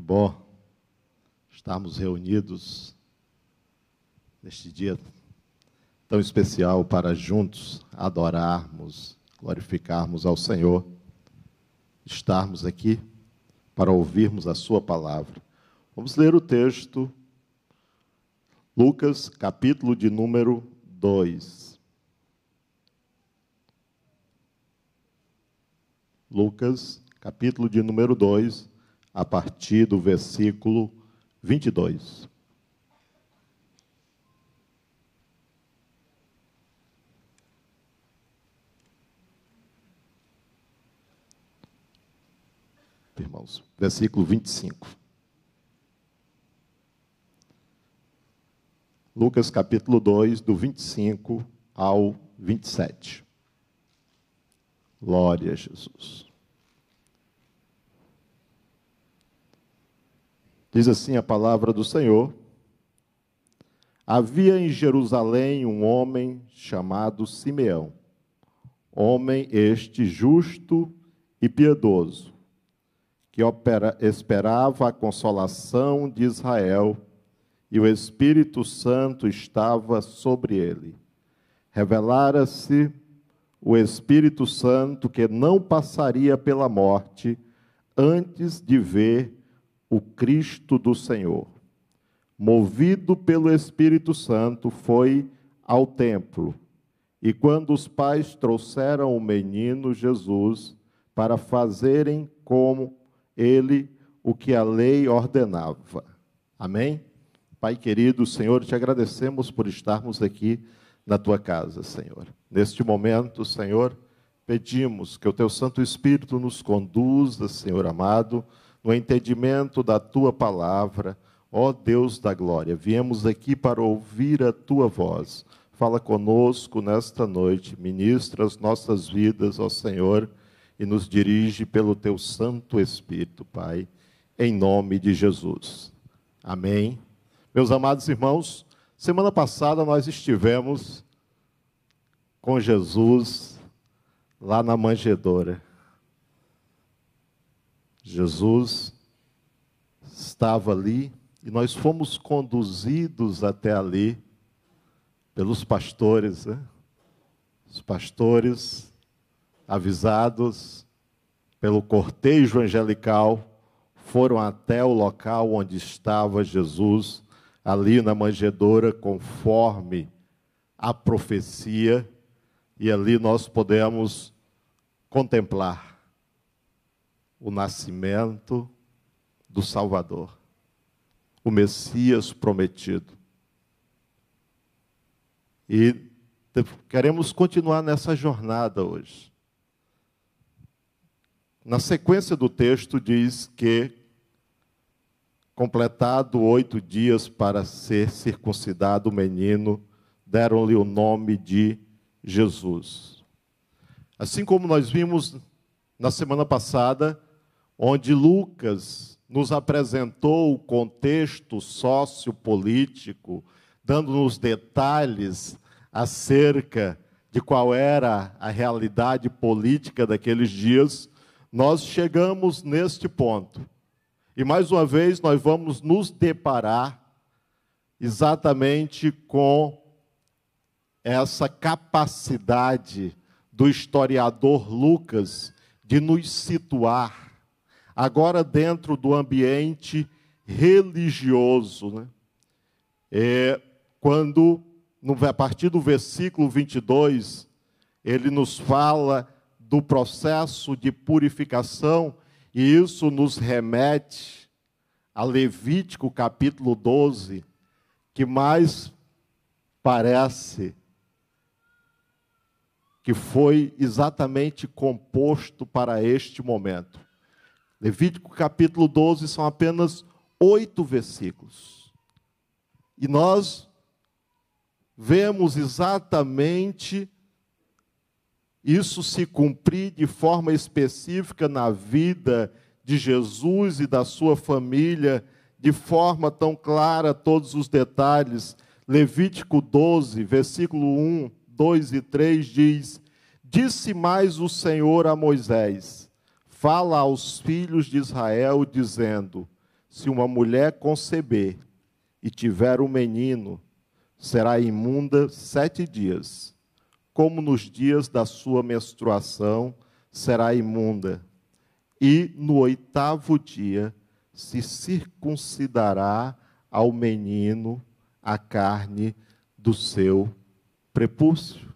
Que bom estarmos reunidos neste dia tão especial para juntos adorarmos, glorificarmos ao Senhor, estarmos aqui para ouvirmos a Sua palavra. Vamos ler o texto, Lucas, capítulo de número 2. Lucas, capítulo de número 2, a partir do versículo 22. Irmãos, versículo 25. Lucas capítulo 2, do 25 ao 27. Glória a Jesus. Diz assim a palavra do Senhor: Havia em Jerusalém um homem chamado Simeão, homem este justo e piedoso, que opera, esperava a consolação de Israel, e o Espírito Santo estava sobre ele. Revelara-se o Espírito Santo que não passaria pela morte antes de ver o Cristo do Senhor. Movido pelo Espírito Santo, foi ao templo. E quando os pais trouxeram o menino Jesus para fazerem como ele o que a lei ordenava. Amém? Pai querido, Senhor, te agradecemos por estarmos aqui na tua casa, Senhor. Neste momento, Senhor, pedimos que o teu Santo Espírito nos conduza, Senhor amado, no entendimento da tua palavra, ó Deus da glória. Viemos aqui para ouvir a tua voz. Fala conosco nesta noite, ministra as nossas vidas, ó Senhor, e nos dirige pelo teu Santo Espírito, Pai, em nome de Jesus. Amém. Meus amados irmãos, semana passada nós estivemos com Jesus lá na manjedoura. Jesus estava ali e nós fomos conduzidos até ali pelos pastores, né? os pastores avisados pelo cortejo angelical foram até o local onde estava Jesus, ali na manjedoura, conforme a profecia, e ali nós podemos contemplar o nascimento do Salvador, o Messias prometido. E queremos continuar nessa jornada hoje. Na sequência do texto diz que, completado oito dias para ser circuncidado o menino, deram-lhe o nome de Jesus. Assim como nós vimos na semana passada, onde Lucas nos apresentou o contexto sociopolítico, dando-nos detalhes acerca de qual era a realidade política daqueles dias, nós chegamos neste ponto. E mais uma vez nós vamos nos deparar exatamente com essa capacidade do historiador Lucas de nos situar agora dentro do ambiente religioso. Né? É, quando, a partir do versículo 22, ele nos fala do processo de purificação, e isso nos remete a Levítico capítulo 12, que mais parece que foi exatamente composto para este momento. Levítico capítulo 12 são apenas oito versículos. E nós vemos exatamente isso se cumprir de forma específica na vida de Jesus e da sua família, de forma tão clara, todos os detalhes. Levítico 12, versículo 1, 2 e 3 diz: Disse mais o Senhor a Moisés: fala aos filhos de Israel, dizendo: se uma mulher conceber e tiver um menino, será imunda sete dias, como nos dias da sua menstruação será imunda. E no oitavo dia se circuncidará ao menino a carne do seu prepúcio.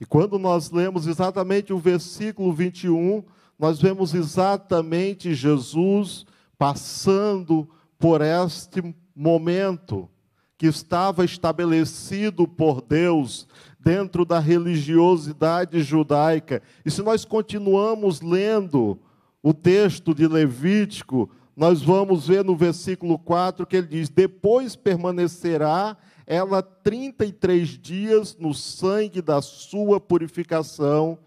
E quando nós lemos exatamente o versículo 21, nós vemos exatamente Jesus passando por este momento que estava estabelecido por Deus dentro da religiosidade judaica. E se nós continuamos lendo o texto de Levítico, nós vamos ver no versículo 4 que ele diz: Depois permanecerá ela 33 dias no sangue da sua purificação,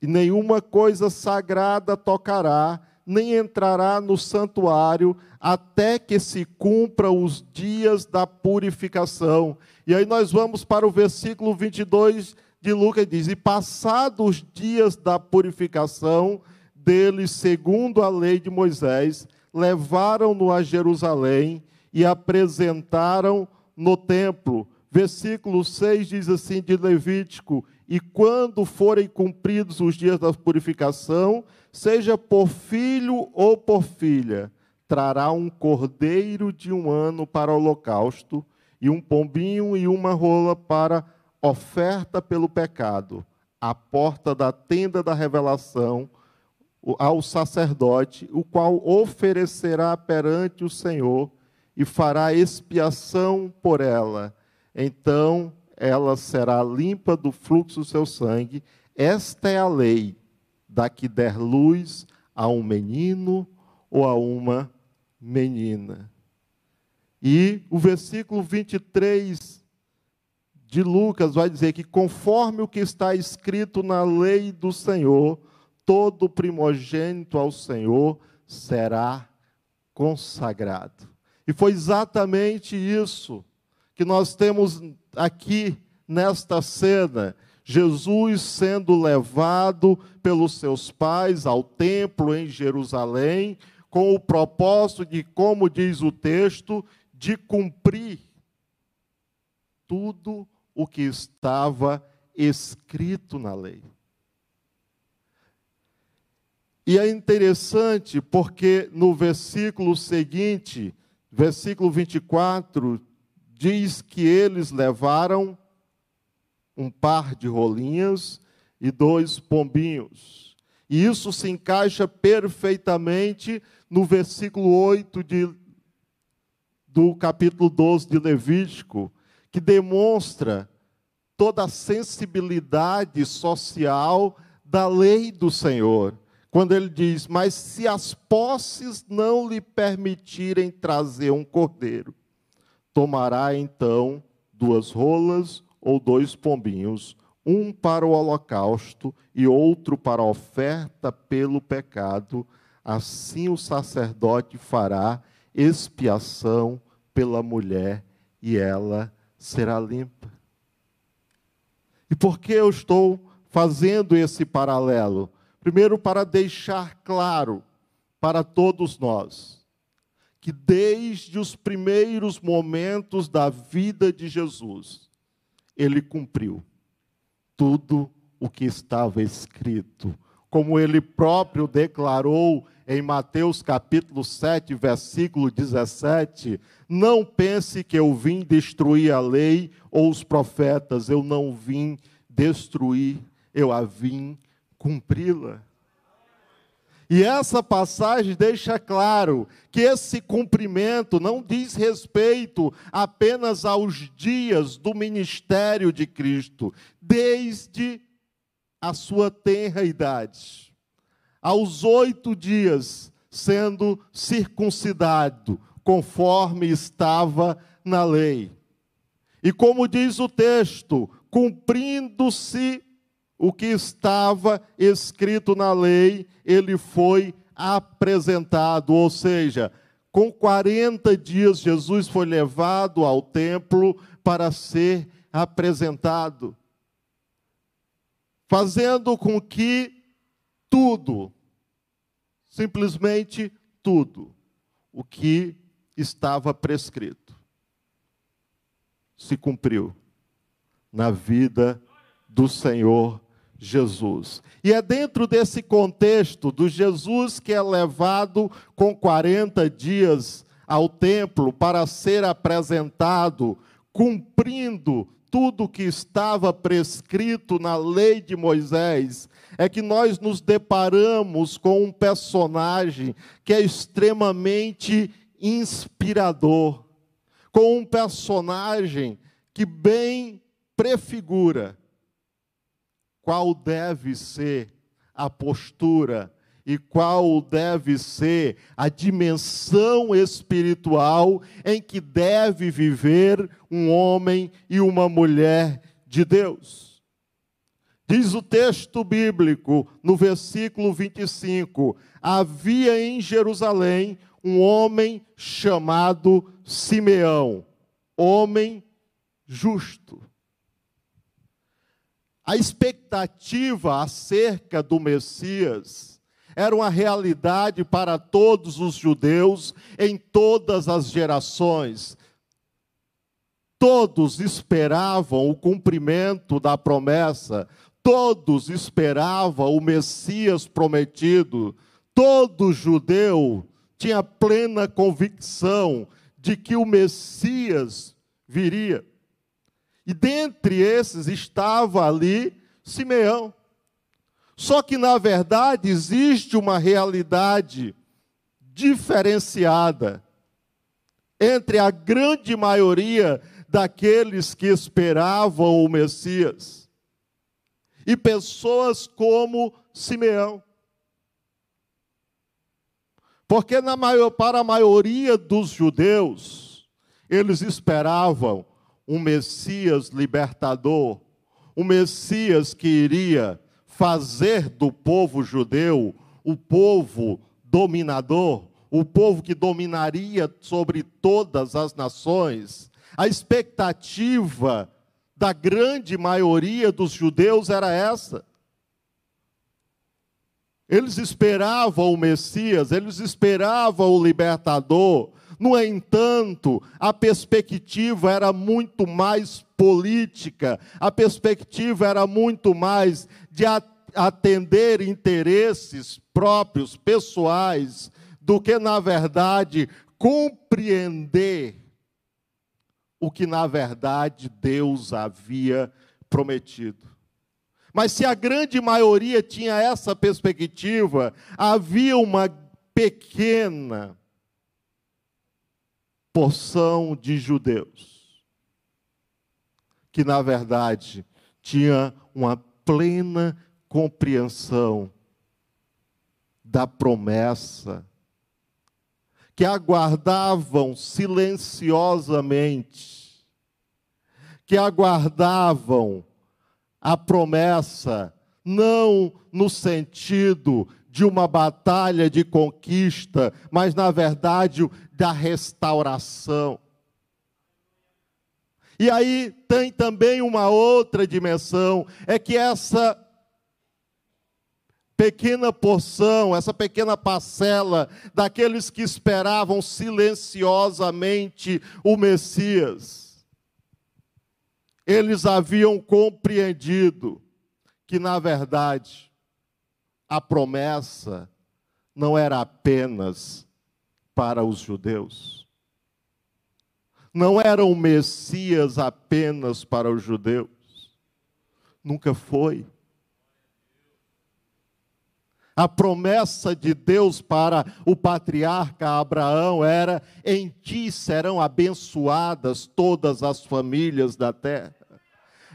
e nenhuma coisa sagrada tocará, nem entrará no santuário, até que se cumpra os dias da purificação. E aí nós vamos para o versículo 22 de Lucas, diz: E passados os dias da purificação dele, segundo a lei de Moisés, levaram-no a Jerusalém e apresentaram no templo. Versículo 6 diz assim de Levítico: E quando forem cumpridos os dias da purificação, seja por filho ou por filha, trará um cordeiro de um ano para o holocausto, e um pombinho e uma rola para oferta pelo pecado, à porta da tenda da revelação, ao sacerdote, o qual oferecerá perante o Senhor e fará expiação por ela. Então ela será limpa do fluxo do seu sangue. Esta é a lei da que der luz a um menino ou a uma menina. E o versículo 23 de Lucas vai dizer que, conforme o que está escrito na lei do Senhor, todo primogênito ao Senhor será consagrado. E foi exatamente isso que nós temos aqui nesta cena. Jesus sendo levado pelos seus pais ao templo em Jerusalém, com o propósito de, como diz o texto, de cumprir tudo o que estava escrito na lei. E é interessante porque no versículo seguinte, versículo 24, diz que eles levaram um par de rolinhas e dois pombinhos. E isso se encaixa perfeitamente no versículo 8 de, do capítulo 12 de Levítico, que demonstra toda a sensibilidade social da lei do Senhor quando ele diz: Mas se as posses não lhe permitirem trazer um cordeiro, tomará então duas rolas ou dois pombinhos, um para o holocausto e outro para a oferta pelo pecado. Assim o sacerdote fará expiação pela mulher e ela será limpa. E por que eu estou fazendo esse paralelo? Primeiro, para deixar claro para todos nós que desde os primeiros momentos da vida de Jesus, ele cumpriu tudo o que estava escrito, como ele próprio declarou em Mateus capítulo 7, versículo 17: Não pense que eu vim destruir a lei ou os profetas, eu não vim destruir, eu a vim cumpri-la. E essa passagem deixa claro que esse cumprimento não diz respeito apenas aos dias do ministério de Cristo, desde a sua tenra idade, aos oito dias sendo circuncidado, conforme estava na lei. E como diz o texto, cumprindo-se o que estava escrito na lei, ele foi apresentado, ou seja, com 40 dias Jesus foi levado ao templo para ser apresentado, fazendo com que tudo, simplesmente tudo, o que estava prescrito. Se cumpriu na vida do Senhor Jesus. E é dentro desse contexto do Jesus que é levado com 40 dias ao templo para ser apresentado, cumprindo tudo que estava prescrito na lei de Moisés, é que nós nos deparamos com um personagem que é extremamente inspirador, com um personagem que bem prefigura qual deve ser a postura e qual deve ser a dimensão espiritual em que deve viver um homem e uma mulher de Deus. Diz o texto bíblico, no versículo 25: Havia em Jerusalém um homem chamado Simeão, homem justo. A expectativa acerca do Messias era uma realidade para todos os judeus em todas as gerações. Todos esperavam o cumprimento da promessa, todos esperavam o Messias prometido, todo judeu tinha plena convicção de que o Messias viria. E dentre esses estava ali Simeão. Só que, na verdade, existe uma realidade diferenciada entre a grande maioria daqueles que esperavam o Messias e pessoas como Simeão. Porque maior, para a maioria dos judeus, eles esperavam um Messias libertador, um Messias que iria fazer do povo judeu o povo dominador, o povo que dominaria sobre todas as nações. A expectativa da grande maioria dos judeus era essa. Eles esperavam o Messias, eles esperavam o libertador. No entanto, a perspectiva era muito mais política, a perspectiva era muito mais de atender interesses próprios, pessoais, do que, na verdade, compreender o que, na verdade, Deus havia prometido. Mas se a grande maioria tinha essa perspectiva, havia uma pequena porção de judeus que, na verdade, tinha uma plena compreensão da promessa, que aguardavam silenciosamente, que aguardavam a promessa, não no sentido de uma batalha de conquista, mas na verdade da restauração. E aí tem também uma outra dimensão, é que essa pequena porção, essa pequena parcela daqueles que esperavam silenciosamente o Messias, eles haviam compreendido que, na verdade, a promessa não era apenas para os judeus não era o Messias apenas para os judeus. Nunca foi. A promessa de Deus para o patriarca Abraão era: em ti serão abençoadas todas as famílias da terra.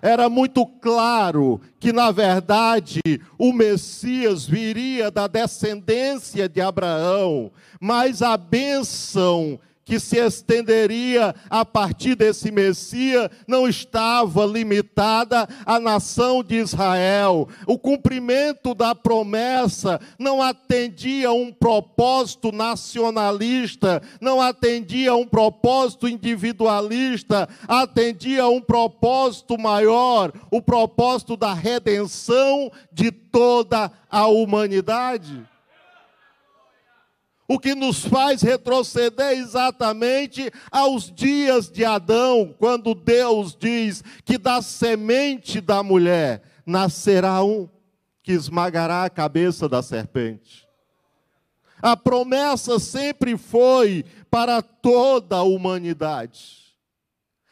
Era muito claro que, na verdade, o Messias viria da descendência de Abraão, mas a bênção que se estenderia a partir desse Messias não estava limitada à nação de Israel. O cumprimento da promessa não atendia a um propósito nacionalista, não atendia a um propósito individualista, atendia a um propósito maior, o propósito da redenção de toda a humanidade. O que nos faz retroceder exatamente aos dias de Adão, quando Deus diz que da semente da mulher nascerá um que esmagará a cabeça da serpente. A promessa sempre foi para toda a humanidade.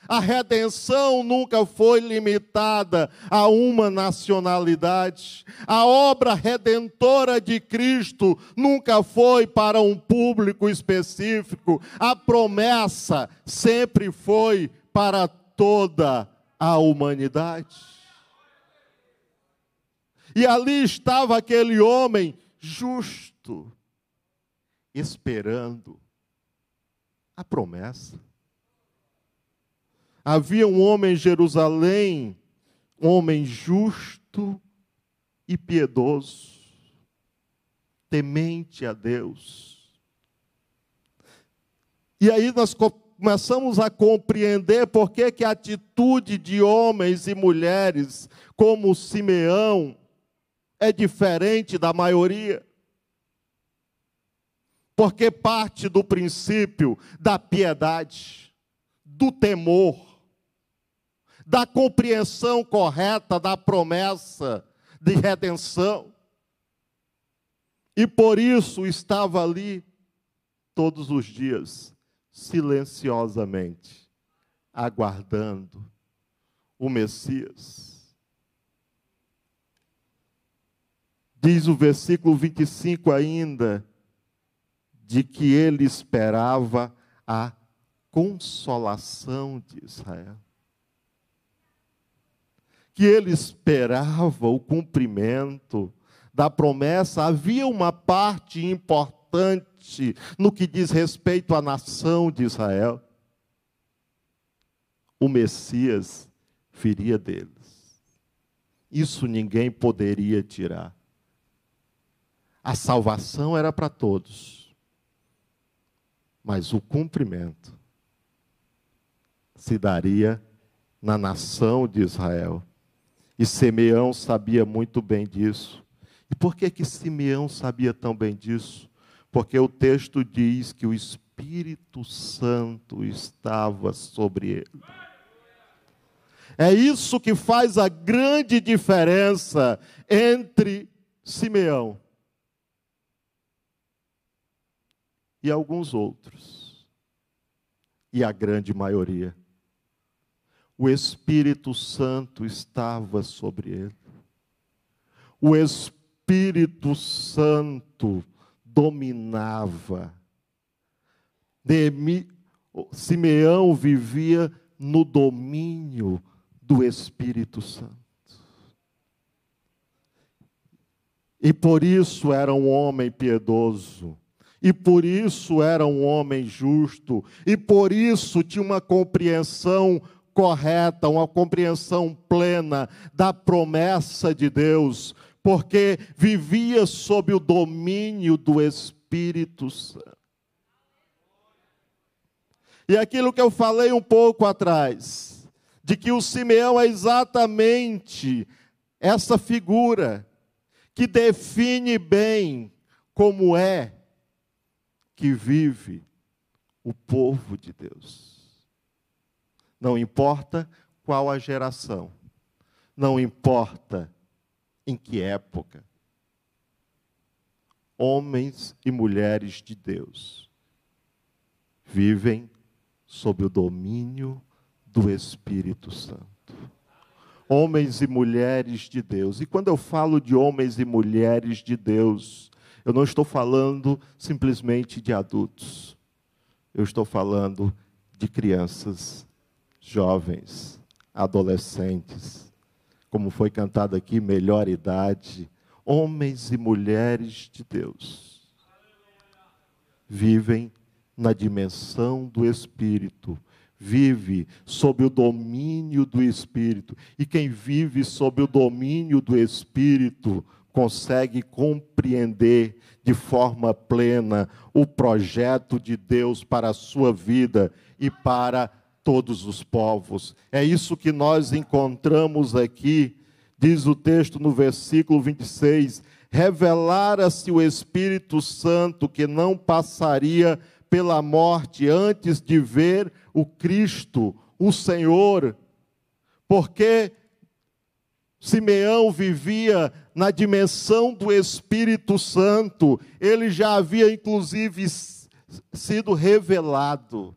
A redenção nunca foi limitada a uma nacionalidade. A obra redentora de Cristo nunca foi para um público específico. A promessa sempre foi para toda a humanidade. E ali estava aquele homem justo, esperando a promessa. Havia um homem em Jerusalém, um homem justo e piedoso, temente a Deus. E aí nós começamos a compreender por que, que a atitude de homens e mulheres como Simeão é diferente da maioria. Porque parte do princípio da piedade, do temor, da compreensão correta da promessa de redenção. E por isso estava ali todos os dias, silenciosamente, aguardando o Messias. Diz o versículo 25 ainda, de que ele esperava a consolação de Israel que ele esperava o cumprimento da promessa, havia uma parte importante no que diz respeito à nação de Israel. O Messias viria deles. Isso ninguém poderia tirar. A salvação era para todos, mas o cumprimento se daria na nação de Israel. E Simeão sabia muito bem disso. E por que que Simeão sabia tão bem disso? Porque o texto diz que o Espírito Santo estava sobre ele. É isso que faz a grande diferença entre Simeão e alguns outros, e a grande maioria o Espírito Santo estava sobre ele. O Espírito Santo dominava. Simeão vivia no domínio do Espírito Santo. E por isso era um homem piedoso. E por isso era um homem justo. E por isso tinha uma compreensão correta, uma compreensão plena da promessa de Deus, porque vivia sob o domínio do Espírito Santo. E aquilo que eu falei um pouco atrás, de que o Simeão é exatamente essa figura que define bem como é que vive o povo de Deus. Não importa qual a geração, não importa em que época. Homens e mulheres de Deus vivem sob o domínio do Espírito Santo. Homens e mulheres de Deus. E quando eu falo de homens e mulheres de Deus, eu não estou falando simplesmente de adultos. Eu estou falando de crianças jovens, adolescentes, como foi cantado aqui, melhor idade, homens e mulheres de Deus, vivem na dimensão do Espírito, vive sob o domínio do Espírito. E quem vive sob o domínio do Espírito consegue compreender de forma plena o projeto de Deus para a sua vida e para todos os povos. É isso que nós encontramos aqui, diz o texto no versículo 26. revelara-se o Espírito Santo que não passaria pela morte antes de ver o Cristo, o Senhor, porque Simeão vivia na dimensão do Espírito Santo, ele já havia inclusive sido revelado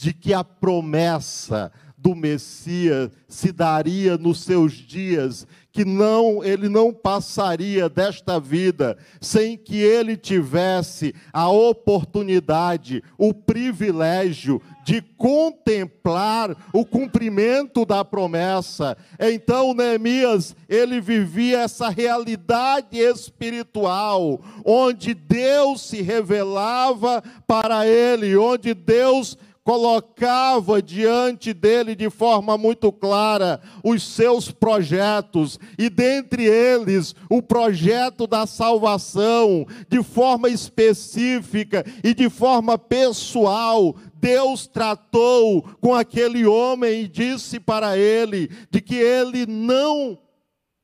de que a promessa do Messias se daria nos seus dias, que não ele não passaria desta vida sem que ele tivesse a oportunidade, o privilégio de contemplar o cumprimento da promessa. Então Neemias, ele vivia essa realidade espiritual, onde Deus se revelava para ele, onde Deus colocava diante dele de forma muito clara os seus projetos, e dentre eles o projeto da salvação, de forma específica e de forma pessoal. Deus tratou com aquele homem e disse para ele de que ele não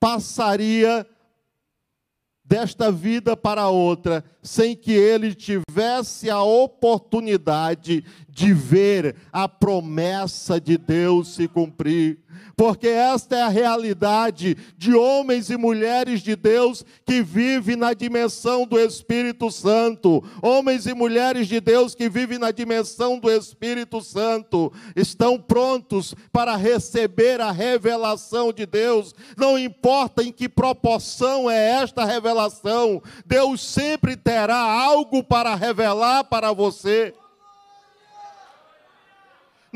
passaria desta vida para outra, sem que ele tivesse a oportunidade de ver a promessa de Deus se cumprir porque esta é a realidade de homens e mulheres de Deus que vivem na dimensão do Espírito Santo. Homens e mulheres de Deus que vivem na dimensão do Espírito Santo estão prontos para receber a revelação de Deus, não importa em que proporção é esta revelação, Deus sempre terá algo para revelar para você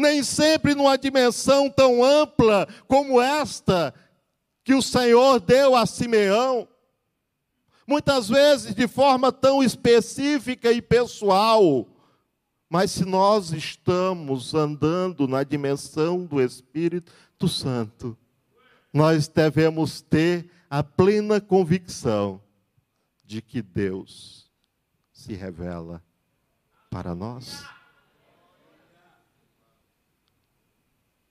nem sempre numa dimensão tão ampla como esta que o Senhor deu a Simeão. Muitas vezes de forma tão específica e pessoal. Mas se nós estamos andando na dimensão do Espírito Santo, nós devemos ter a plena convicção de que Deus se revela para nós.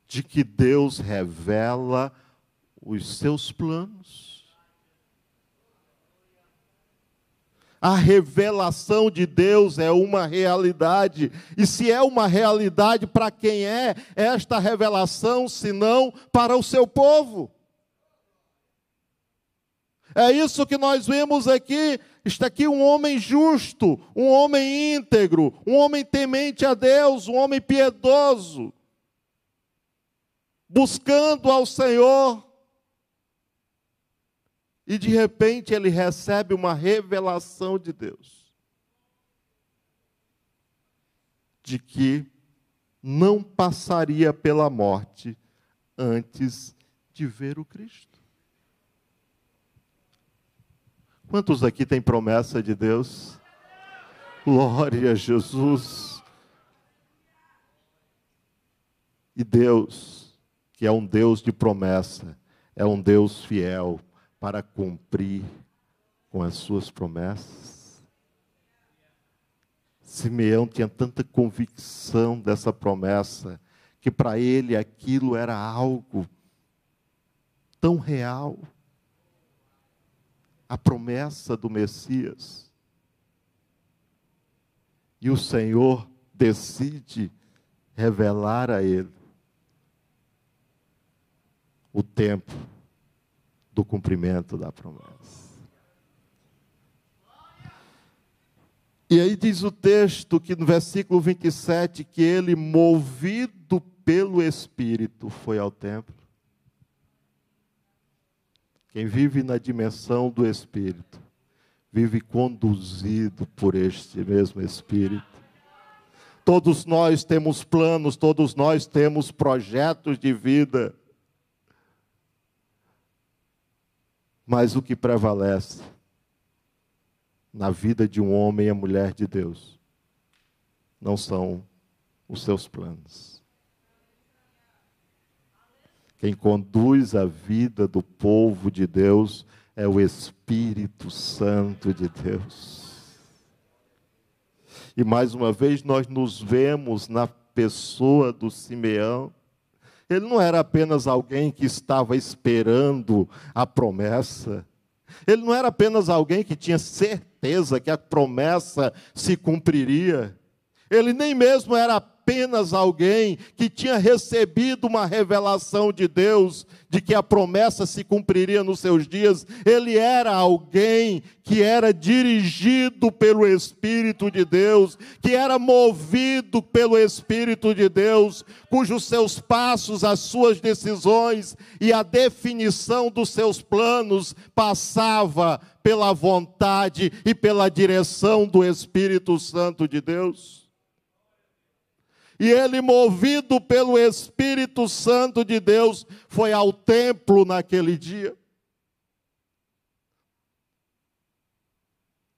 De que Deus revela os seus planos. A revelação de Deus é uma realidade, e se é uma realidade, para quem é esta revelação, senão para o seu povo? É isso que nós vemos aqui. Está aqui um homem justo, um homem íntegro, um homem temente a Deus, um homem piedoso buscando ao Senhor. E de repente ele recebe uma revelação de Deus. De que não passaria pela morte antes de ver o Cristo. Quantos aqui têm promessa de Deus? Glória a Jesus. E Deus que é um Deus de promessa, é um Deus fiel para cumprir com as suas promessas. Simeão tinha tanta convicção dessa promessa, que para ele aquilo era algo tão real. A promessa do Messias. E o Senhor decide revelar a ele o tempo do cumprimento da promessa. E aí diz o texto que no versículo 27 que ele, movido pelo Espírito, foi ao templo. Quem vive na dimensão do Espírito, vive conduzido por este mesmo Espírito. Todos nós temos planos, todos nós temos projetos de vida. Mas o que prevalece na vida de um homem e mulher de Deus não são os seus planos. Quem conduz a vida do povo de Deus é o Espírito Santo de Deus. E mais uma vez nós nos vemos na pessoa do Simeão, ele não era apenas alguém que estava esperando a promessa, Ele não era apenas alguém que tinha certeza que a promessa se cumpriria. Ele nem mesmo era apenas alguém que tinha recebido uma revelação de Deus de que a promessa se cumpriria nos seus dias. Ele era alguém que era dirigido pelo Espírito de Deus, que era movido pelo Espírito de Deus, cujos seus passos, as suas decisões e a definição dos seus planos passava pela vontade e pela direção do Espírito Santo de Deus. E ele, movido pelo Espírito Santo de Deus, foi ao templo naquele dia.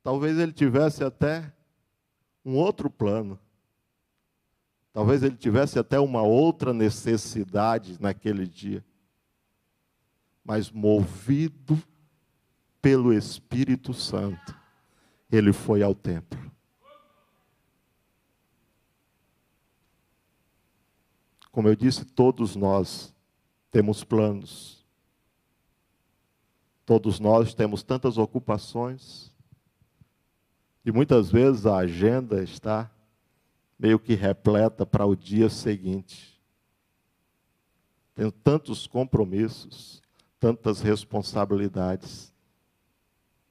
Talvez ele tivesse até um outro plano. Talvez ele tivesse até uma outra necessidade naquele dia. Mas movido pelo Espírito Santo, ele foi ao templo. Como eu disse, todos nós temos planos. Todos nós temos tantas ocupações. E muitas vezes a agenda está meio que repleta para o dia seguinte. Tenho tantos compromissos, tantas responsabilidades.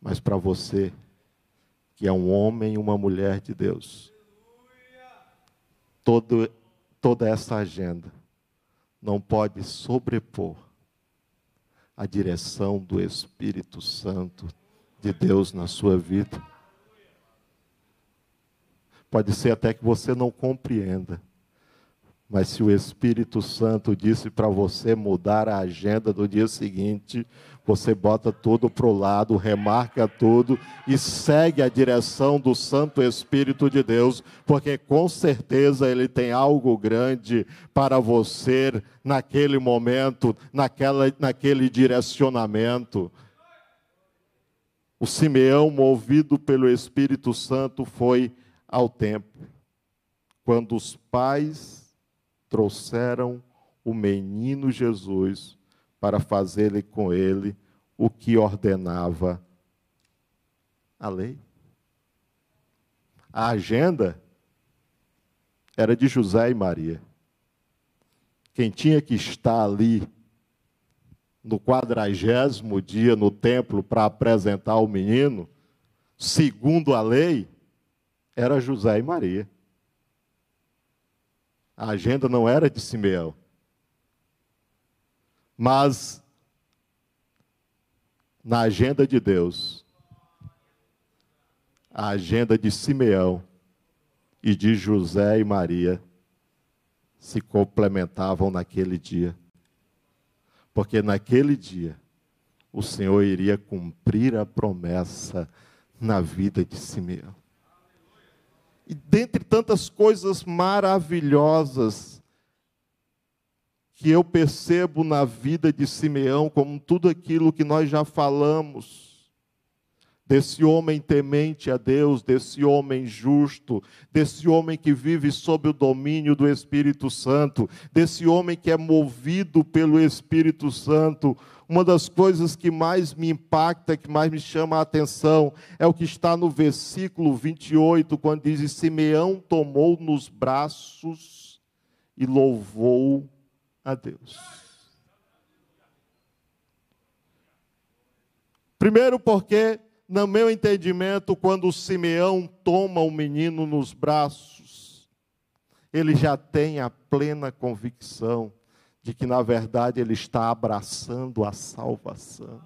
Mas para você, que é um homem e uma mulher de Deus, todo toda essa agenda não pode sobrepor a direção do Espírito Santo de Deus na sua vida. Pode ser até que você não compreenda, mas se o Espírito Santo disse para você mudar a agenda do dia seguinte, você bota tudo para o lado, remarca tudo e segue a direção do Santo Espírito de Deus, porque com certeza Ele tem algo grande para você naquele momento, naquela, naquele direcionamento. O Simeão, movido pelo Espírito Santo, foi ao templo. Quando os pais trouxeram o menino Jesus para fazer com ele o que ordenava a lei. A agenda era de José e Maria. Quem tinha que estar ali no quadragésimo dia no templo para apresentar o menino, segundo a lei, era José e Maria. A agenda não era de Simeão. Mas, na agenda de Deus, a agenda de Simeão e de José e Maria se complementavam naquele dia. Porque naquele dia, o Senhor iria cumprir a promessa na vida de Simeão. E dentre tantas coisas maravilhosas que eu percebo na vida de Simeão, como tudo aquilo que nós já falamos, desse homem temente a Deus, desse homem justo, desse homem que vive sob o domínio do Espírito Santo, desse homem que é movido pelo Espírito Santo, uma das coisas que mais me impacta, que mais me chama a atenção, é o que está no versículo 28, quando diz: Simeão tomou nos braços e louvou a Deus. Primeiro, porque, no meu entendimento, quando Simeão toma o menino nos braços, ele já tem a plena convicção de que na verdade ele está abraçando a salvação.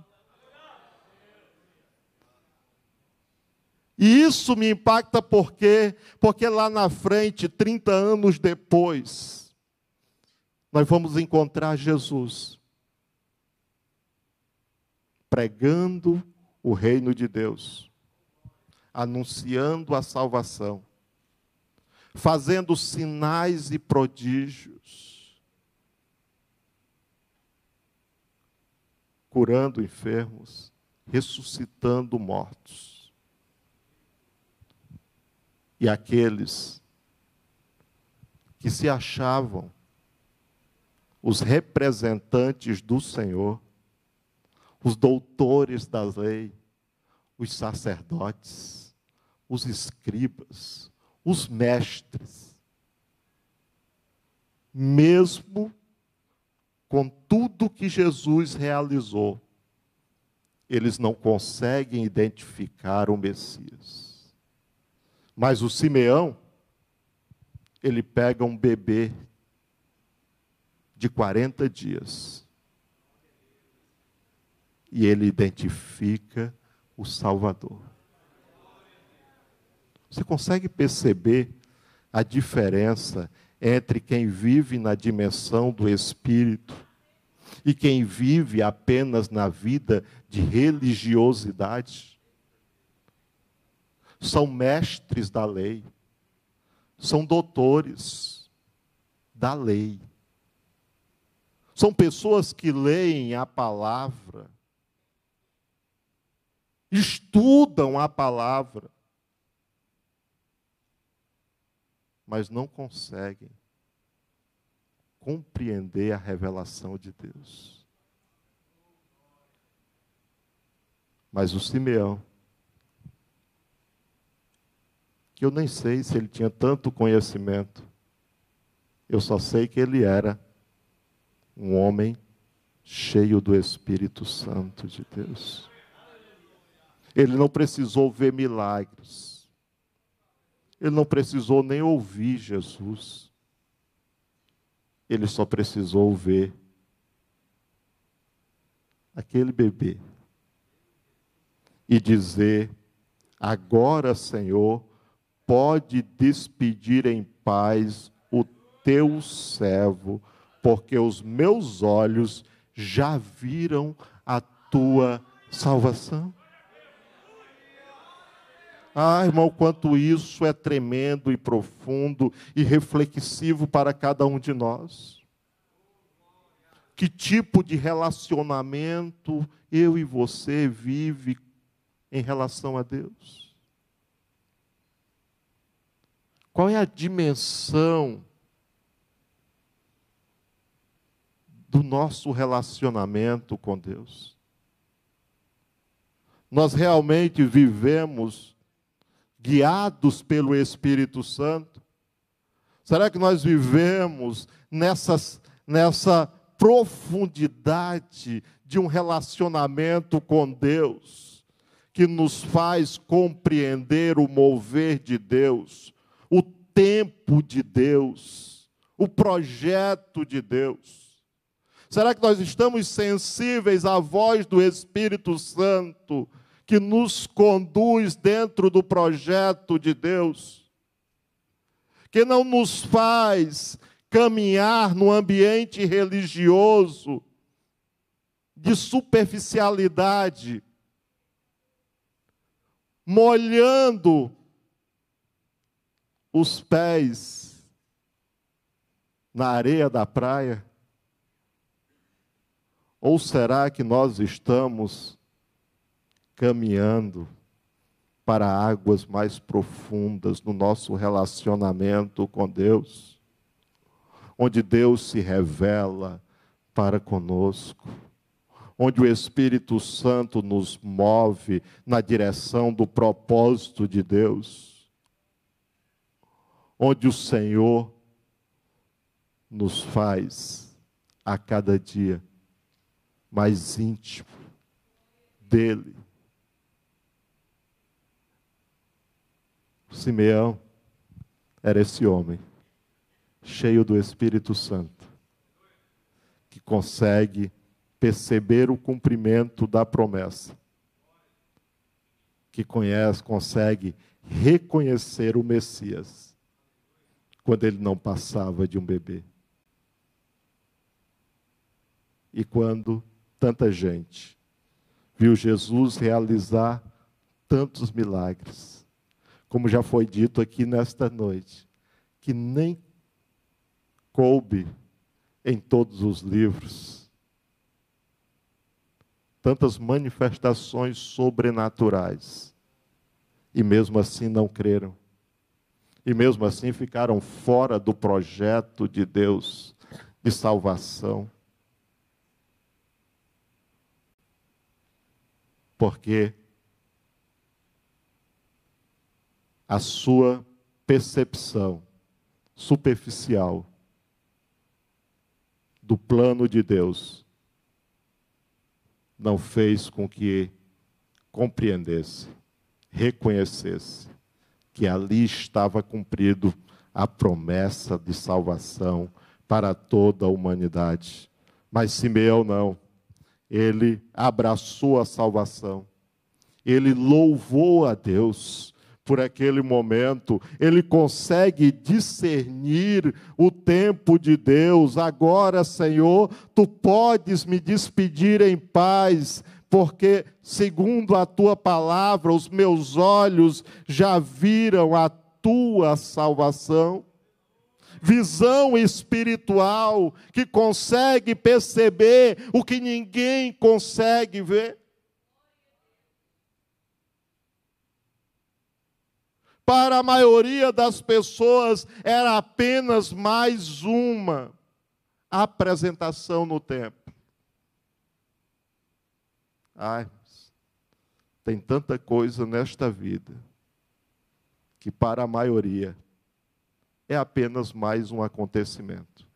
E isso me impacta porque porque lá na frente, 30 anos depois, nós vamos encontrar Jesus pregando o reino de Deus, anunciando a salvação, fazendo sinais e prodígios curando enfermos, ressuscitando mortos. E aqueles que se achavam os representantes do Senhor os doutores da lei, os sacerdotes, os escribas, os mestres. Mesmo com tudo que Jesus realizou, eles não conseguem identificar o Messias. Mas o Simeão, ele pega um bebê de 40 dias e ele identifica o Salvador. Você consegue perceber a diferença entre quem vive na dimensão do Espírito e quem vive apenas na vida de religiosidade? São mestres da lei, são doutores da lei. São pessoas que leem a palavra, estudam a palavra, mas não conseguem compreender a revelação de Deus. Mas o Simeão, que eu nem sei se ele tinha tanto conhecimento, eu só sei que ele era um homem cheio do Espírito Santo de Deus. Ele não precisou ver milagres. Ele não precisou nem ouvir Jesus. Ele só precisou ver aquele bebê e dizer: Agora, Senhor, pode despedir em paz o teu servo porque os meus olhos já viram a tua salvação. Ah, irmão, quanto isso é tremendo e profundo e reflexivo para cada um de nós. Que tipo de relacionamento eu e você vive em relação a Deus? Qual é a dimensão do nosso relacionamento com Deus. Nós realmente vivemos guiados pelo Espírito Santo? Será que nós vivemos nessas, nessa profundidade de um relacionamento com Deus, que nos faz compreender o mover de Deus, o tempo de Deus, o projeto de Deus? Será que nós estamos sensíveis à voz do Espírito Santo que nos conduz dentro do projeto de Deus? Que não nos faz caminhar no ambiente religioso de superficialidade, molhando os pés na areia da praia? Ou será que nós estamos caminhando para águas mais profundas no nosso relacionamento com Deus, onde Deus se revela para conosco, onde o Espírito Santo nos move na direção do propósito de Deus, onde o Senhor nos faz a cada dia mais íntimo dele. Simeão era esse homem, cheio do Espírito Santo, que consegue perceber o cumprimento da promessa, que conhece, consegue reconhecer o Messias, quando ele não passava de um bebê. E quando tanta gente, viu Jesus realizar tantos milagres, como já foi dito aqui nesta noite, que nem coube em todos os livros. Tantas manifestações sobrenaturais, e mesmo assim não creram, e mesmo assim ficaram fora do projeto de Deus de salvação. porque a sua percepção superficial do plano de Deus não fez com que compreendesse, reconhecesse que ali estava cumprido a promessa de salvação para toda a humanidade. Mas Simeão não. Ele abraçou a salvação. Ele louvou a Deus por aquele momento, ele consegue discernir o tempo de Deus. Agora, Senhor, tu podes me despedir em paz, porque, segundo a tua palavra, os meus olhos já viram a tua salvação. Visão espiritual que consegue perceber o que ninguém consegue ver. Para a maioria das pessoas, era apenas mais uma apresentação no templo. Ai, tem tanta coisa nesta vida que, para a maioria, é apenas mais um acontecimento.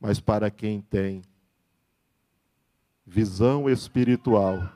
Mas para quem tem visão espiritual,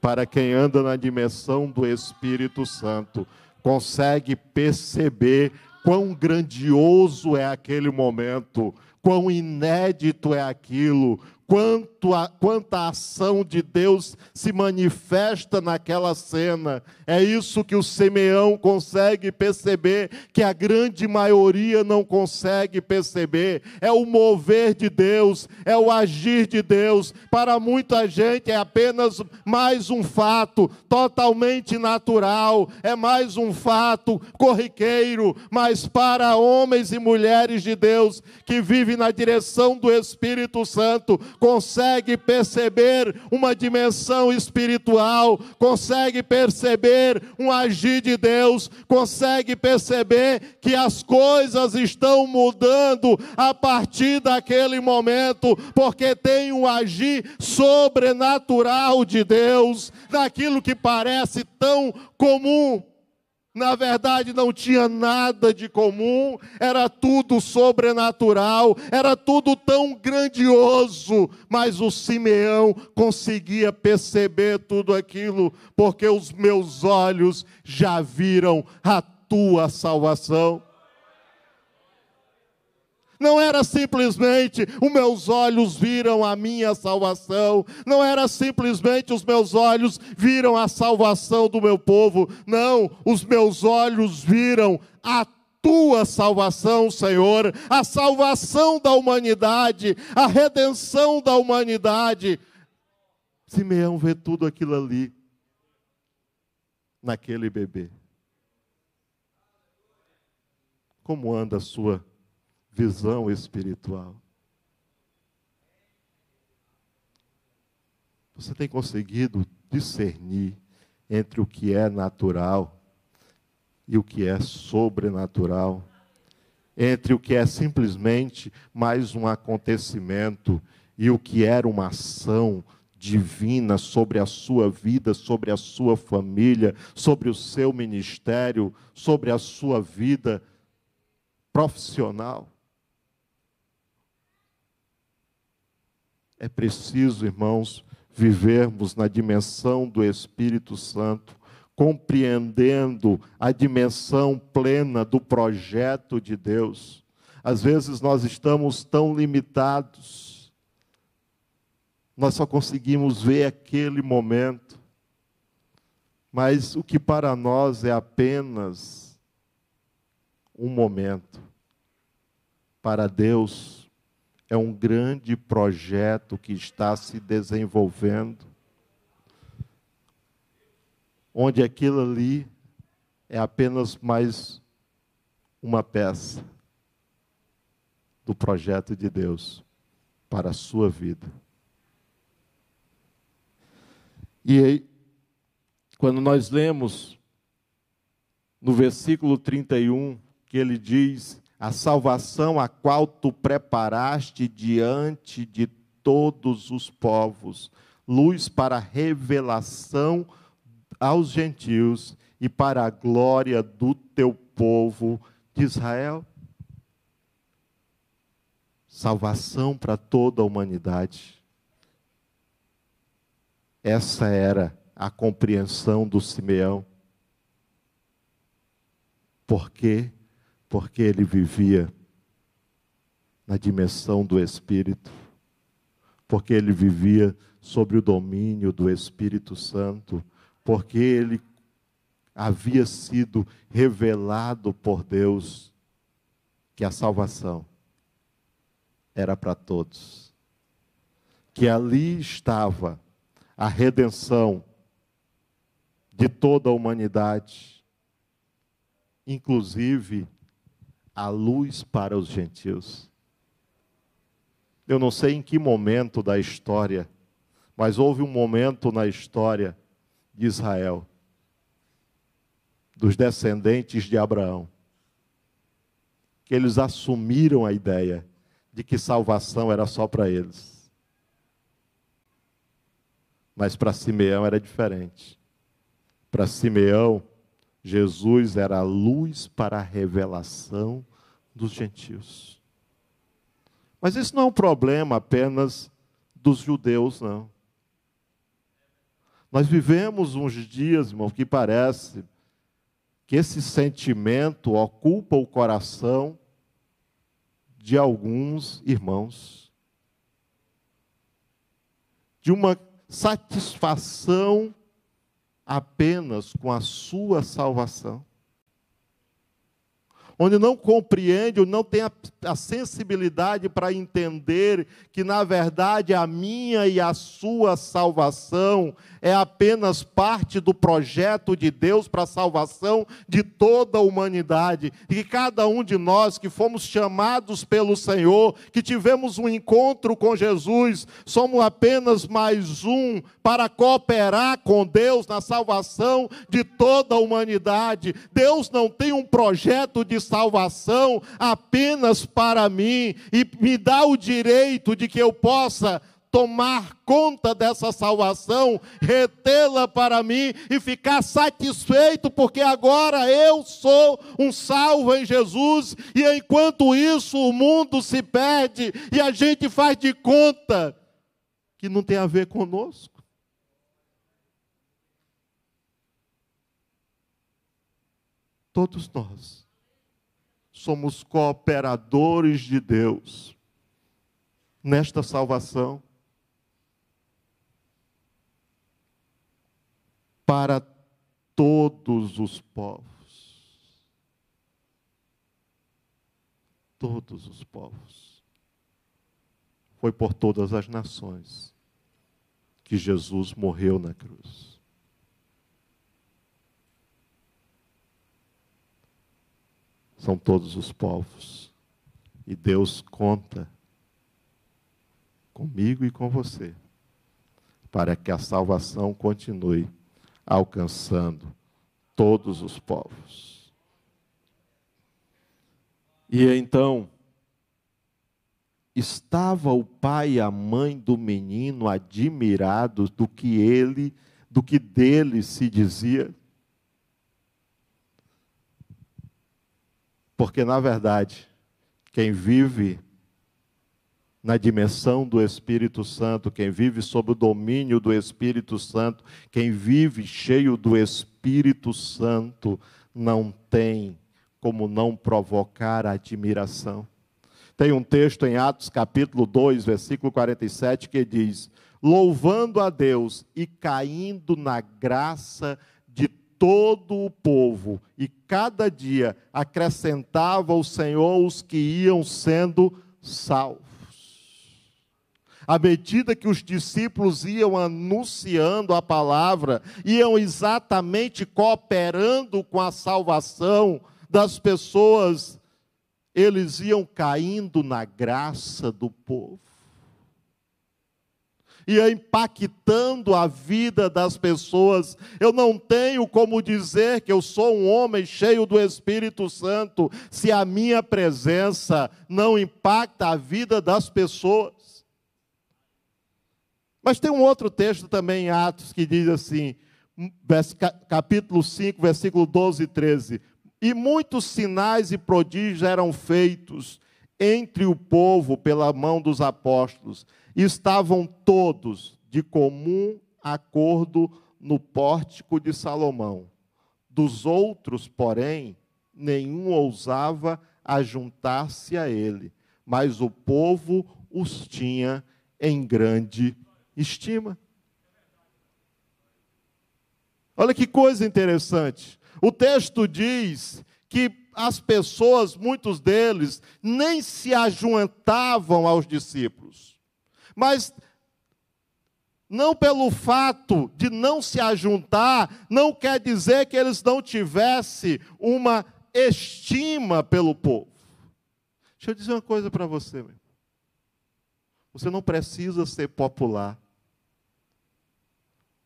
para quem anda na dimensão do Espírito Santo, consegue perceber quão grandioso é aquele momento, quão inédito é aquilo, quanto a, quanta ação de Deus se manifesta naquela cena. É isso que o Simeão consegue perceber, que a grande maioria não consegue perceber. É o mover de Deus, é o agir de Deus. Para muita gente é apenas mais um fato totalmente natural, é mais um fato corriqueiro, mas para homens e mulheres de Deus que vivem na direção do Espírito Santo, consegue perceber uma dimensão espiritual, consegue perceber um agir de Deus, consegue perceber que as coisas estão mudando a partir daquele momento, porque tem um agir sobrenatural de Deus, naquilo que parece tão comum na verdade não tinha nada de comum, era tudo sobrenatural, era tudo tão grandioso, mas o Simeão conseguia perceber tudo aquilo, porque os meus olhos já viram a tua salvação. Não era simplesmente os meus olhos viram a minha salvação, não era simplesmente os meus olhos viram a salvação do meu povo, não, os meus olhos viram a tua salvação, Senhor, a salvação da humanidade, a redenção da humanidade. Simeão vê tudo aquilo ali, naquele bebê. Como anda a sua visão espiritual. Você tem conseguido discernir entre o que é natural e o que é sobrenatural? Entre o que é simplesmente mais um acontecimento e o que era uma ação divina sobre a sua vida, sobre a sua família, sobre o seu ministério, sobre a sua vida profissional? É preciso, irmãos, vivermos na dimensão do Espírito Santo, compreendendo a dimensão plena do projeto de Deus. Às vezes nós estamos tão limitados, nós só conseguimos ver aquele momento, mas o que para nós é apenas um momento, para Deus é um grande projeto que está se desenvolvendo, onde aquilo ali é apenas mais uma peça do projeto de Deus para a sua vida. E aí, quando nós lemos no versículo 31, que ele diz a salvação a qual tu preparaste diante de todos os povos. luz para a revelação aos gentios e para a glória do teu povo de Israel. Salvação para toda a humanidade. Essa era a compreensão do Simeão. Por quê? Porque ele vivia na dimensão do Espírito, porque ele vivia sobre o domínio do Espírito Santo, porque ele havia sido revelado por Deus que a salvação era para todos, que ali estava a redenção de toda a humanidade, inclusive a luz para os gentios. Eu não sei em que momento da história, mas houve um momento na história de Israel, dos descendentes de Abraão, que eles assumiram a ideia de que salvação era só para eles. Mas para Simeão era diferente. Para Simeão, Jesus era a luz para a revelação dos gentios. Mas isso não é um problema apenas dos judeus, não. Nós vivemos uns dias, irmão, que parece que esse sentimento ocupa o coração de alguns irmãos. De uma satisfação apenas com a sua salvação onde não compreende ou não tem a, a sensibilidade para entender que, na verdade, a minha e a sua salvação é apenas parte do projeto de Deus para a salvação de toda a humanidade. E que cada um de nós que fomos chamados pelo Senhor, que tivemos um encontro com Jesus, somos apenas mais um para cooperar com Deus na salvação de toda a humanidade. Deus não tem um projeto de salvação apenas para mim e me dá o direito de que eu possa tomar conta dessa salvação, retê-la para mim e ficar satisfeito, porque agora eu sou um salvo em Jesus, e enquanto isso o mundo se perde e a gente faz de conta que não tem a ver conosco. Todos nós somos cooperadores de Deus nesta salvação para todos os povos. Todos os povos. Foi por todas as nações que Jesus morreu na cruz. são todos os povos. E Deus conta comigo e com você, para que a salvação continue alcançando todos os povos. E então, estava o pai e a mãe do menino admirados do que ele, do que dele se dizia. Porque, na verdade, quem vive na dimensão do Espírito Santo, quem vive sob o domínio do Espírito Santo, quem vive cheio do Espírito Santo, não tem como não provocar admiração. Tem um texto em Atos capítulo 2, versículo 47, que diz: Louvando a Deus e caindo na graça todo o povo, e cada dia acrescentava o Senhor os que iam sendo salvos. À medida que os discípulos iam anunciando a palavra, iam exatamente cooperando com a salvação das pessoas, eles iam caindo na graça do povo e impactando a vida das pessoas. Eu não tenho como dizer que eu sou um homem cheio do Espírito Santo se a minha presença não impacta a vida das pessoas. Mas tem um outro texto também em Atos que diz assim, capítulo 5, versículo 12 e 13: E muitos sinais e prodígios eram feitos entre o povo pela mão dos apóstolos, e estavam todos de comum acordo no pórtico de Salomão. Dos outros, porém, nenhum ousava ajuntar-se a ele, mas o povo os tinha em grande estima. Olha que coisa interessante. O texto diz que as pessoas, muitos deles, nem se ajuntavam aos discípulos. Mas não pelo fato de não se ajuntar, não quer dizer que eles não tivessem uma estima pelo povo. Deixa eu dizer uma coisa para você, meu. Você não precisa ser popular.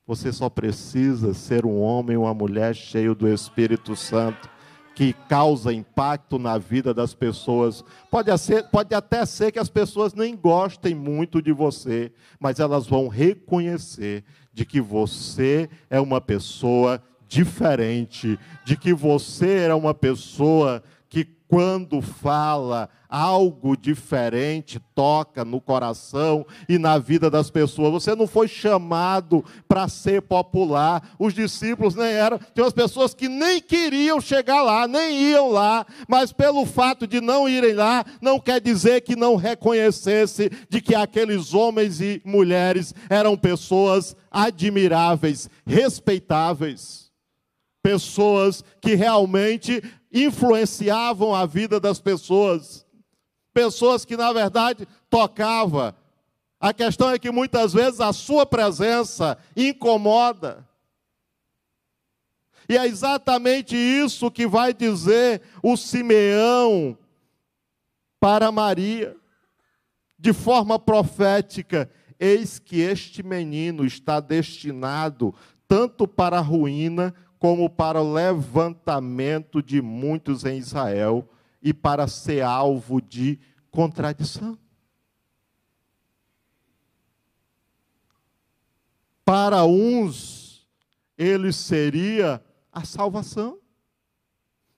Você só precisa ser um homem ou uma mulher cheio do Espírito Santo, que causa impacto na vida das pessoas. Pode, ser, pode até ser que as pessoas nem gostem muito de você, mas elas vão reconhecer de que você é uma pessoa diferente, de que você é uma pessoa quando fala, algo diferente toca no coração e na vida das pessoas. Você não foi chamado para ser popular. Os discípulos nem eram. Tem umas pessoas que nem queriam chegar lá, nem iam lá, mas pelo fato de não irem lá, não quer dizer que não reconhecesse de que aqueles homens e mulheres eram pessoas admiráveis, respeitáveis. Pessoas que realmente influenciavam a vida das pessoas. Pessoas que, na verdade, tocava. A questão é que muitas vezes a sua presença incomoda. E é exatamente isso que vai dizer o Simeão para Maria, de forma profética: Eis que este menino está destinado tanto para a ruína como para o levantamento de muitos em Israel e para ser alvo de contradição. Para uns, ele seria a salvação.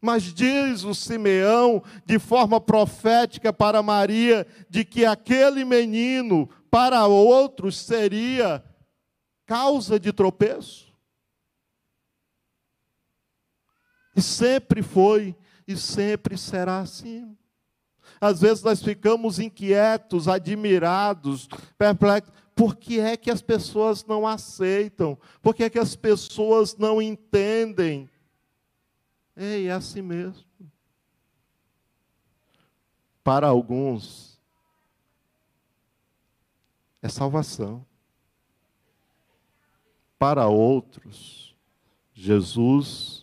Mas diz o Simeão, de forma profética para Maria, de que aquele menino, para outros, seria causa de tropeço. E sempre foi e sempre será assim. Às vezes nós ficamos inquietos, admirados, perplexos. Por que é que as pessoas não aceitam? Por que é que as pessoas não entendem? Ei, é assim mesmo. Para alguns, é salvação. Para outros, Jesus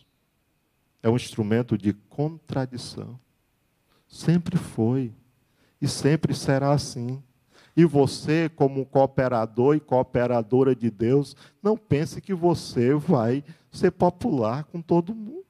é um instrumento de contradição. Sempre foi e sempre será assim. E você, como cooperador e cooperadora de Deus, não pense que você vai ser popular com todo mundo.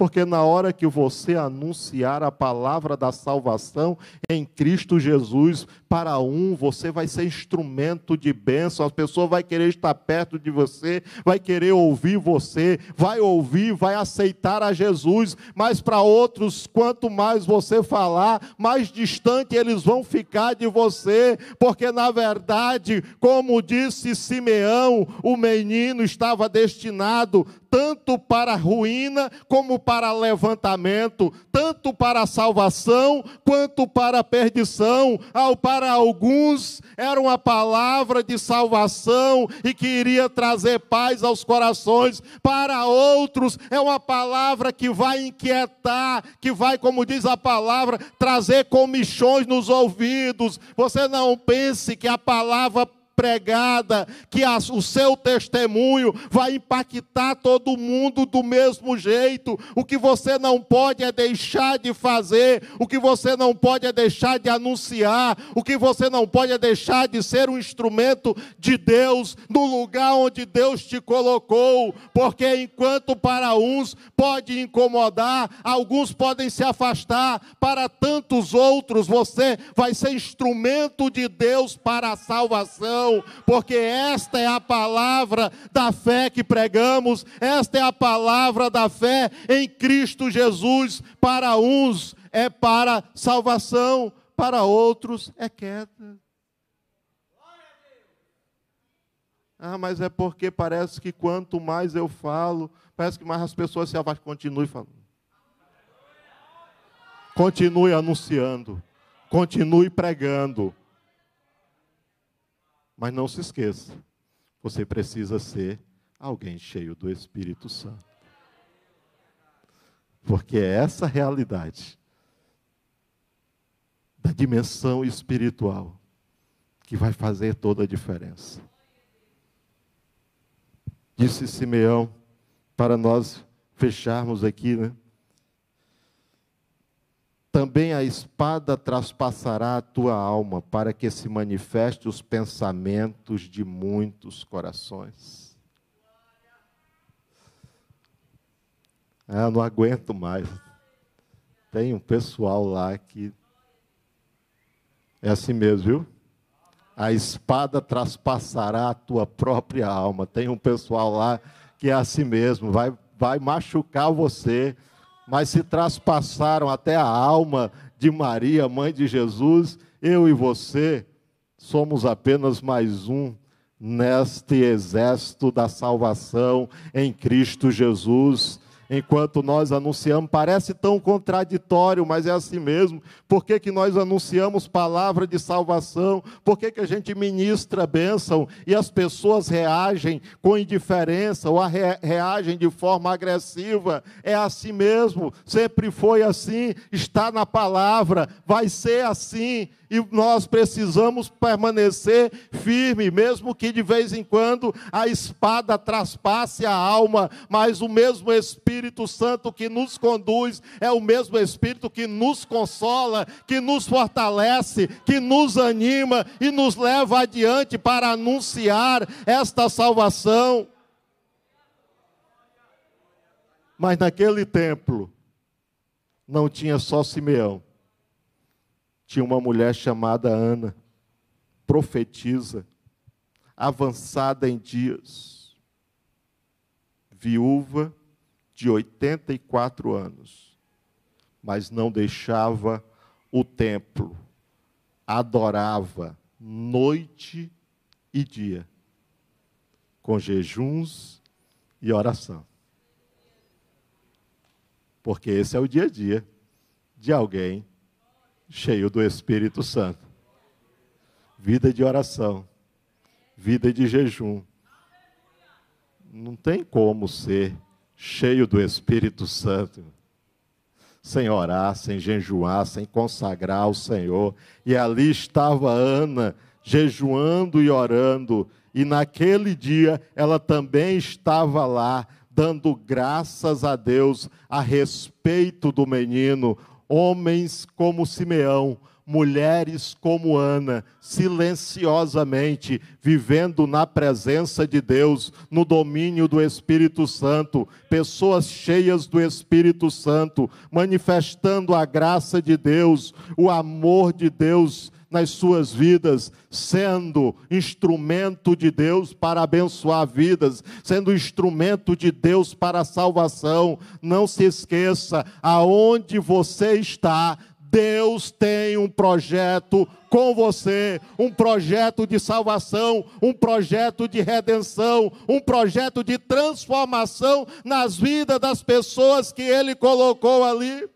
Porque na hora que você anunciar a palavra da salvação em Cristo Jesus, para um você vai ser instrumento de bênção, a pessoa vai querer estar perto de você, vai querer ouvir você, vai ouvir, vai aceitar a Jesus, mas para outros, quanto mais você falar, mais distante eles vão ficar de você, porque na verdade, como disse Simeão, o menino estava destinado tanto para ruína como para levantamento, tanto para salvação quanto para perdição. Ao para alguns era uma palavra de salvação e que iria trazer paz aos corações, para outros é uma palavra que vai inquietar, que vai, como diz a palavra, trazer comichões nos ouvidos. Você não pense que a palavra pregada, que o seu testemunho vai impactar todo mundo do mesmo jeito. O que você não pode é deixar de fazer, o que você não pode é deixar de anunciar, o que você não pode é deixar de ser um instrumento de Deus no lugar onde Deus te colocou, porque enquanto para uns pode incomodar, alguns podem se afastar, para tantos outros você vai ser instrumento de Deus para a salvação, porque esta é a palavra da fé que pregamos, esta é a palavra da fé em Cristo Jesus. Para uns é para salvação, para outros é queda. Ah, mas é porque parece que quanto mais eu falo, parece que mais as pessoas se afastam. Continue falando. Continue anunciando. Continue pregando. Mas não se esqueça, você precisa ser alguém cheio do Espírito Santo. Porque é essa realidade da dimensão espiritual que vai fazer toda a diferença. Disse Simeão, para nós fecharmos aqui, né? Também a espada traspassará a tua alma, para que se manifeste os pensamentos de muitos corações. Ah, não aguento mais. Tem um pessoal lá que é assim mesmo, viu? A espada traspassará a tua própria alma. Tem um pessoal lá que é assim mesmo, vai, vai machucar você, mas se traspassaram até a alma de Maria, mãe de Jesus, eu e você somos apenas mais um neste exército da salvação em Cristo Jesus enquanto nós anunciamos. Parece tão contraditório, mas é assim mesmo. Por que, que nós anunciamos palavra de salvação? Por que, que a gente ministra bênção e as pessoas reagem com indiferença ou re reagem de forma agressiva? É assim mesmo, sempre foi assim, está na palavra, vai ser assim e nós precisamos permanecer firme, mesmo que de vez em quando a espada traspasse a alma, mas o mesmo Espírito Santo que nos conduz é o mesmo Espírito que nos consola, que nos fortalece, que nos anima e nos leva adiante para anunciar esta salvação. Mas naquele templo não tinha só Simeão tinha uma mulher chamada Ana, profetisa, avançada em dias, viúva de 84 anos, mas não deixava o templo, adorava noite e dia, com jejuns e oração. Porque esse é o dia a dia de alguém cheio do Espírito Santo. Vida de oração, vida de jejum. Não tem como ser cheio do Espírito Santo sem orar, sem jejuar, sem consagrar ao Senhor. E ali estava Ana, jejuando e orando, e naquele dia ela também estava lá, dando graças a Deus a respeito do menino, homens como Simeão, mulheres como Ana, silenciosamente vivendo na presença de Deus, no domínio do Espírito Santo, pessoas cheias do Espírito Santo, manifestando a graça de Deus, o amor de Deus nas suas vidas, sendo instrumento de Deus para abençoar vidas, sendo instrumento de Deus para a salvação. Não se esqueça, aonde você está, Deus tem um projeto com você, um projeto de salvação, um projeto de redenção, um projeto de transformação nas vidas das pessoas que Ele colocou ali.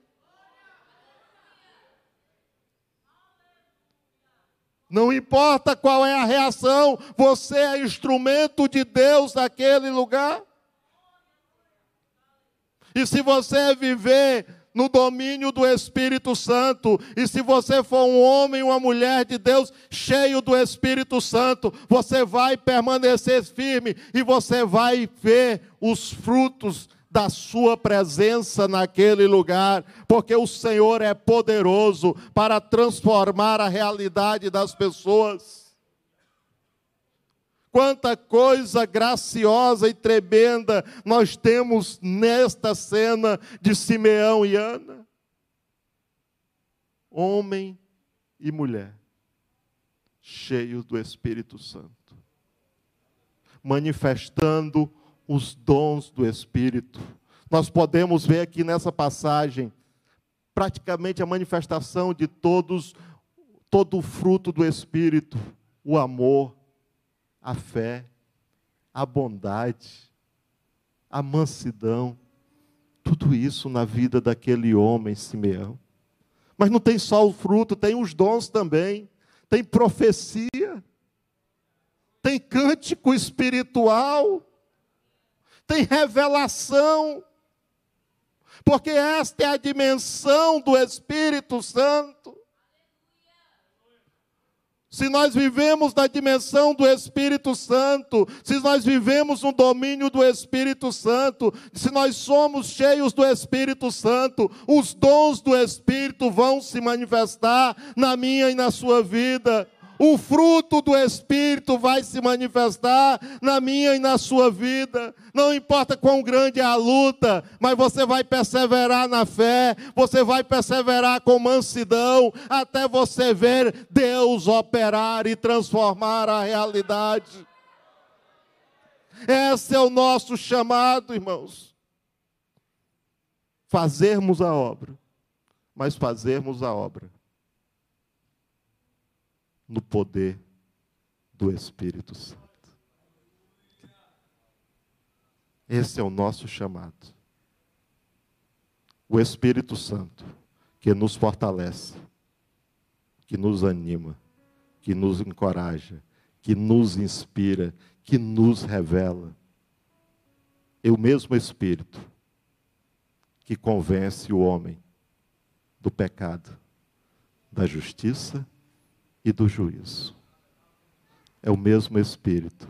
Não importa qual é a reação, você é instrumento de Deus naquele lugar. E se você viver no domínio do Espírito Santo. E se você for um homem, uma mulher de Deus cheio do Espírito Santo, você vai permanecer firme e você vai ver os frutos da sua presença naquele lugar, porque o Senhor é poderoso para transformar a realidade das pessoas. Quanta coisa graciosa e tremenda nós temos nesta cena de Simeão e Ana. Homem e mulher, cheios do Espírito Santo, manifestando os dons do Espírito. Nós podemos ver aqui nessa passagem praticamente a manifestação de todos todo o fruto do Espírito, o amor, a fé, a bondade, a mansidão, tudo isso na vida daquele homem, Simeão. Mas não tem só o fruto, tem os dons também, tem profecia, tem cântico espiritual, tem revelação, porque esta é a dimensão do Espírito Santo. Se nós vivemos na dimensão do Espírito Santo, se nós vivemos no domínio do Espírito Santo, se nós somos cheios do Espírito Santo, os dons do Espírito vão se manifestar na minha e na sua vida o fruto do Espírito vai se manifestar na minha e na sua vida. Não importa quão grande é a luta, mas você vai perseverar na fé, você vai perseverar com mansidão, até você ver Deus operar e transformar a realidade. Esse é o nosso chamado, irmãos. Fazermos a obra, mas fazermos a obra no poder do Espírito Santo. Esse é o nosso chamado. O Espírito Santo, que nos fortalece, que nos anima, que nos encoraja, que nos inspira, que nos revela. É o mesmo Espírito que convence o homem do pecado, da justiça e do juízo. É o mesmo Espírito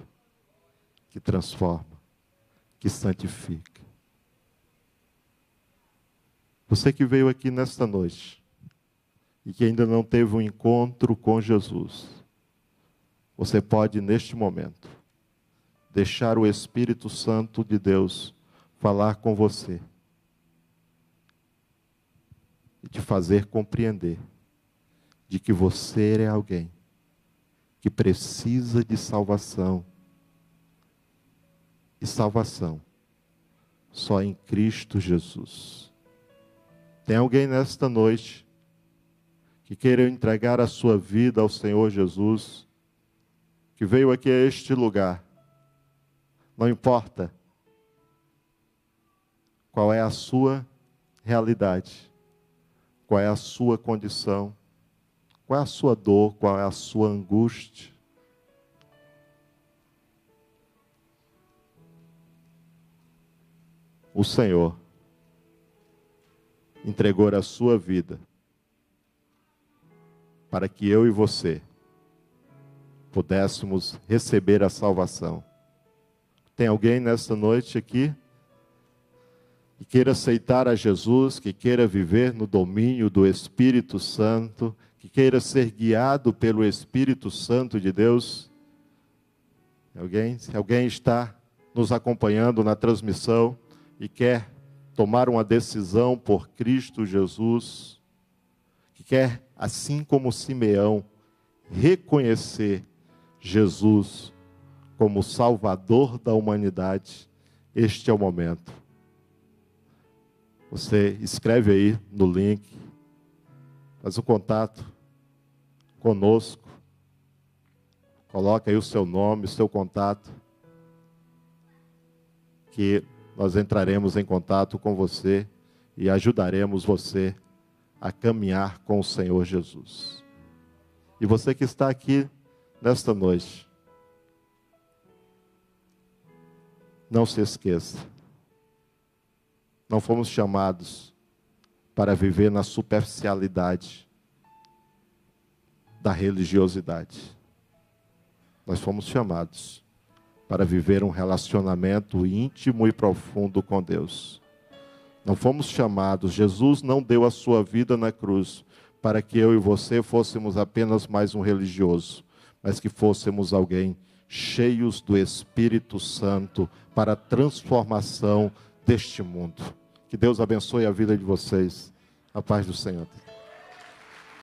que transforma, que santifica. Você que veio aqui nesta noite e que ainda não teve um encontro com Jesus, você pode, neste momento, deixar o Espírito Santo de Deus falar com você e te fazer compreender de que você é alguém que precisa de salvação. E salvação só em Cristo Jesus. Tem alguém nesta noite que queira entregar a sua vida ao Senhor Jesus, que veio aqui a este lugar, não importa qual é a sua realidade, qual é a sua condição, qual é a sua dor? Qual é a sua angústia? O Senhor entregou a sua vida para que eu e você pudéssemos receber a salvação. Tem alguém nesta noite aqui que queira aceitar a Jesus, que queira viver no domínio do Espírito Santo, que queira ser guiado pelo Espírito Santo de Deus? Alguém? Se alguém está nos acompanhando na transmissão e quer tomar uma decisão por Cristo Jesus, que quer, assim como Simeão, reconhecer Jesus como Salvador da humanidade, este é o momento. Você escreve aí no link, faz o contato, conosco. Coloque aí o seu nome, o seu contato, que nós entraremos em contato com você e ajudaremos você a caminhar com o Senhor Jesus. E você que está aqui nesta noite, não se esqueça, não fomos chamados para viver na superficialidade da religiosidade. Nós fomos chamados para viver um relacionamento íntimo e profundo com Deus. Não fomos chamados, Jesus não deu a sua vida na cruz para que eu e você fôssemos apenas mais um religioso, mas que fôssemos alguém cheios do Espírito Santo para a transformação deste mundo. Que Deus abençoe a vida de vocês. A paz do Senhor.